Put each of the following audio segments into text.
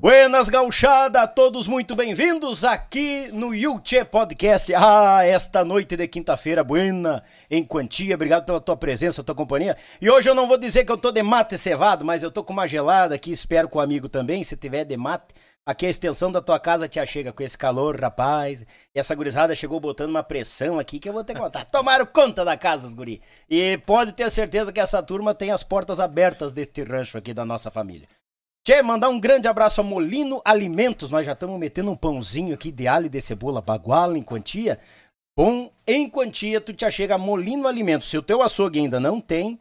Buenas gauchada, todos muito bem-vindos aqui no Yuchê Podcast. Ah, esta noite de quinta-feira, buena, em quantia, obrigado pela tua presença, tua companhia. E hoje eu não vou dizer que eu tô de mate cevado, mas eu tô com uma gelada aqui, espero com o amigo também, se tiver de mate. Aqui a extensão da tua casa te chega com esse calor, rapaz. E essa gurizada chegou botando uma pressão aqui que eu vou ter que contar. Tomaram conta da casa, os guri. E pode ter certeza que essa turma tem as portas abertas deste rancho aqui da nossa família. Tchê, mandar um grande abraço a Molino Alimentos. Nós já estamos metendo um pãozinho aqui de alho e de cebola baguala em quantia. Bom, em quantia, tu te achega a Molino Alimentos. Se o teu açougue ainda não tem,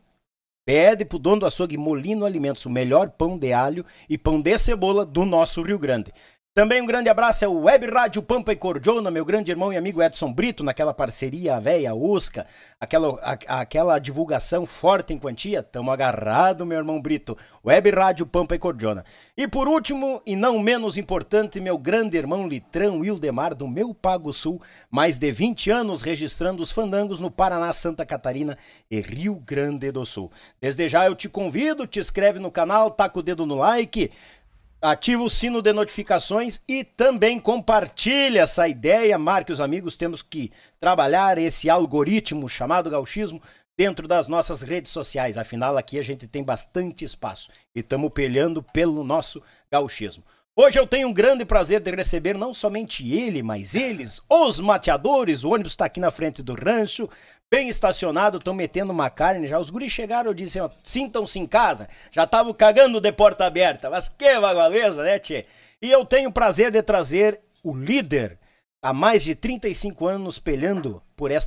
pede pro dono do açougue Molino Alimentos o melhor pão de alho e pão de cebola do nosso Rio Grande. Também um grande abraço ao Web Rádio Pampa e Cordiona, meu grande irmão e amigo Edson Brito, naquela parceria véia Usca, aquela, a, aquela divulgação forte em quantia. Tamo agarrado, meu irmão Brito. Web Rádio Pampa e Cordiona. E por último, e não menos importante, meu grande irmão Litrão Wildemar, do meu Pago Sul, mais de 20 anos registrando os fandangos no Paraná, Santa Catarina e Rio Grande do Sul. Desde já eu te convido, te inscreve no canal, taca o dedo no like ativa o sino de notificações e também compartilha essa ideia, marque os amigos, temos que trabalhar esse algoritmo chamado gauchismo dentro das nossas redes sociais, afinal aqui a gente tem bastante espaço e estamos pelhando pelo nosso gauchismo. Hoje eu tenho um grande prazer de receber não somente ele, mas eles, os mateadores. O ônibus está aqui na frente do rancho, bem estacionado, estão metendo uma carne já. Os guris chegaram e disseram, sintam-se em casa. Já estavam cagando de porta aberta. Mas que vagualeza, né, tchê? E eu tenho o prazer de trazer o líder há mais de 35 anos pelhando por esta